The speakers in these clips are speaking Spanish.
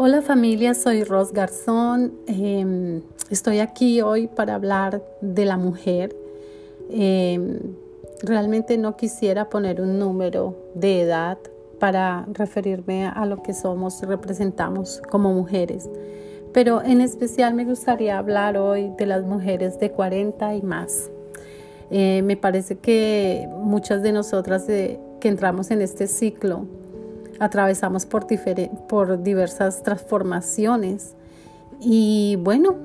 Hola familia, soy Ros Garzón. Em, estoy aquí hoy para hablar de la mujer. Em, realmente no quisiera poner un número de edad para referirme a lo que somos representamos como mujeres. Pero en especial me gustaría hablar hoy de las mujeres de 40 y más. Eh, me parece que muchas de nosotras que entramos en este ciclo atravesamos por, por diversas transformaciones. Y bueno,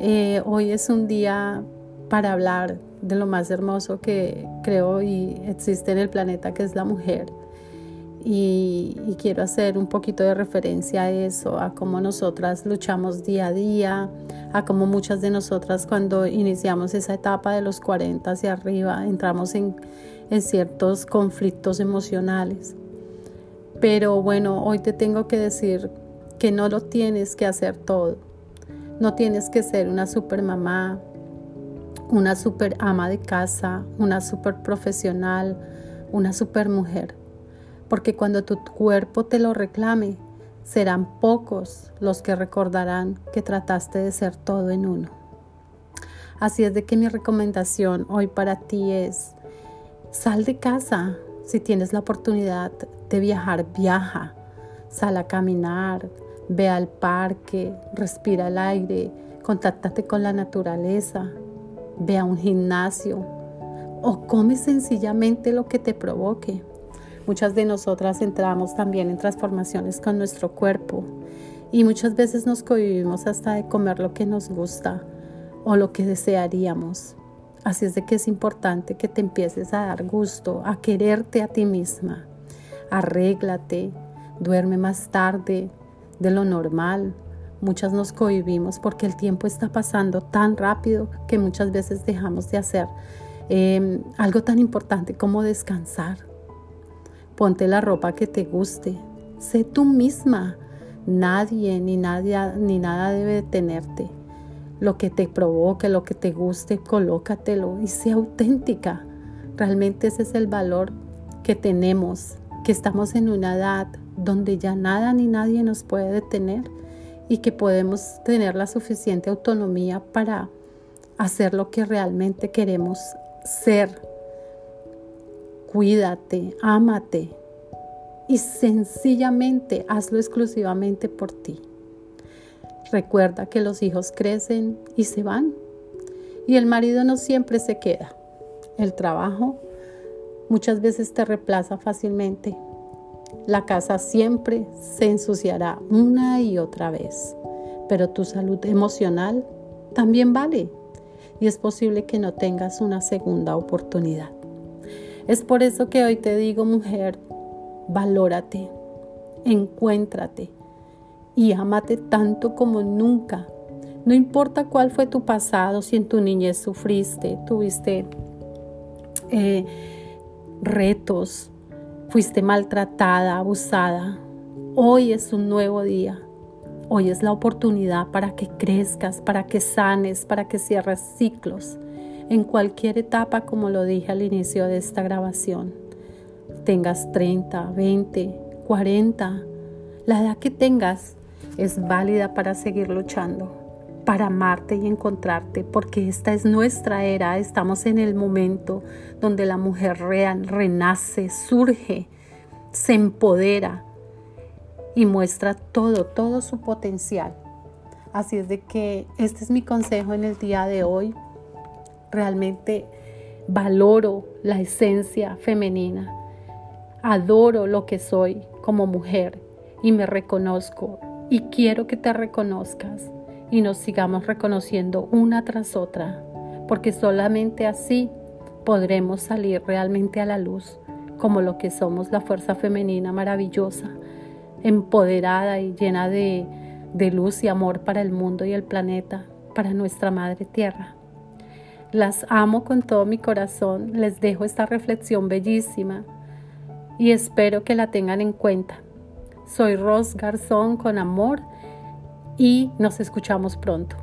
eh, hoy es un día para hablar de lo más hermoso que creo y existe en el planeta, que es la mujer. Y, y, quiero hacer un poquito de referencia a eso, a cómo nosotras luchamos día a día, a cómo muchas de nosotras cuando iniciamos esa etapa de los 40 hacia arriba entramos en, en ciertos conflictos emocionales. Pero bueno, hoy te tengo que decir que no lo tienes que hacer todo. No tienes que ser una super mamá, una super ama de casa, una super profesional, una super mujer. Porque cuando tu cuerpo te lo reclame, serán pocos los que recordarán que trataste de ser todo en uno. Así es de que mi recomendación hoy para ti es, sal de casa, si tienes la oportunidad de viajar, viaja. Sal a caminar, ve al parque, respira el aire, contáctate con la naturaleza, ve a un gimnasio o come sencillamente lo que te provoque. Muchas de nosotras entramos también en transformaciones con nuestro cuerpo y muchas veces nos cohibimos hasta de comer lo que nos gusta o lo que desearíamos. Así es de que es importante que te empieces a dar gusto, a quererte a ti misma. Arréglate, duerme más tarde de lo normal. Muchas nos cohibimos porque el tiempo está pasando tan rápido que muchas veces dejamos de hacer em, algo tan importante como descansar. Ponte la ropa que te guste. Sé tú misma. Nadie ni, nadie, ni nada debe detenerte lo que te provoque, lo que te guste, colócatelo y sea auténtica. Realmente ese es el valor que tenemos, que estamos en una edad donde ya nada ni nadie nos puede detener y que podemos tener la suficiente autonomía para hacer lo que realmente queremos ser. Cuídate, ámate y sencillamente hazlo exclusivamente por ti. Recuerda que los hijos crecen y se van y el marido no siempre se queda. El trabajo muchas veces te reemplaza fácilmente. La casa siempre se ensuciará una y otra vez, pero tu salud emocional también vale y es posible que no tengas una segunda oportunidad. Es por eso que hoy te digo, mujer, valórate, encuéntrate, y amate tanto como nunca. No importa cuál fue tu pasado, si en tu niñez sufriste, tuviste eh, retos, fuiste maltratada, abusada. Hoy es un nuevo día. Hoy es la oportunidad para que crezcas, para que sanes, para que cierres ciclos en cualquier etapa, como lo dije al inicio de esta grabación. Tengas 30, 20, 40, la edad que tengas, es válida para seguir luchando, para amarte y encontrarte, porque esta es nuestra era, estamos en el momento donde la mujer real renace, surge, se empodera y muestra todo, todo su potencial. Así es de que este es mi consejo en el día de hoy. Realmente valoro la esencia femenina, adoro lo que soy como mujer y me reconozco y quiero que te reconozcas y nos sigamos reconociendo una tras otra, porque solamente así podremos salir realmente a la luz como lo que somos la fuerza femenina maravillosa, empoderada y llena de, de luz y amor para el mundo y el planeta, para nuestra Madre Tierra. Las amo con todo mi corazón, les dejo esta reflexión bellísima y espero que la tengan en cuenta soy Ros Garzón con amor y nos escuchamos pronto.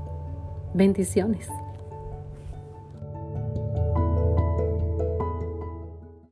Bendiciones.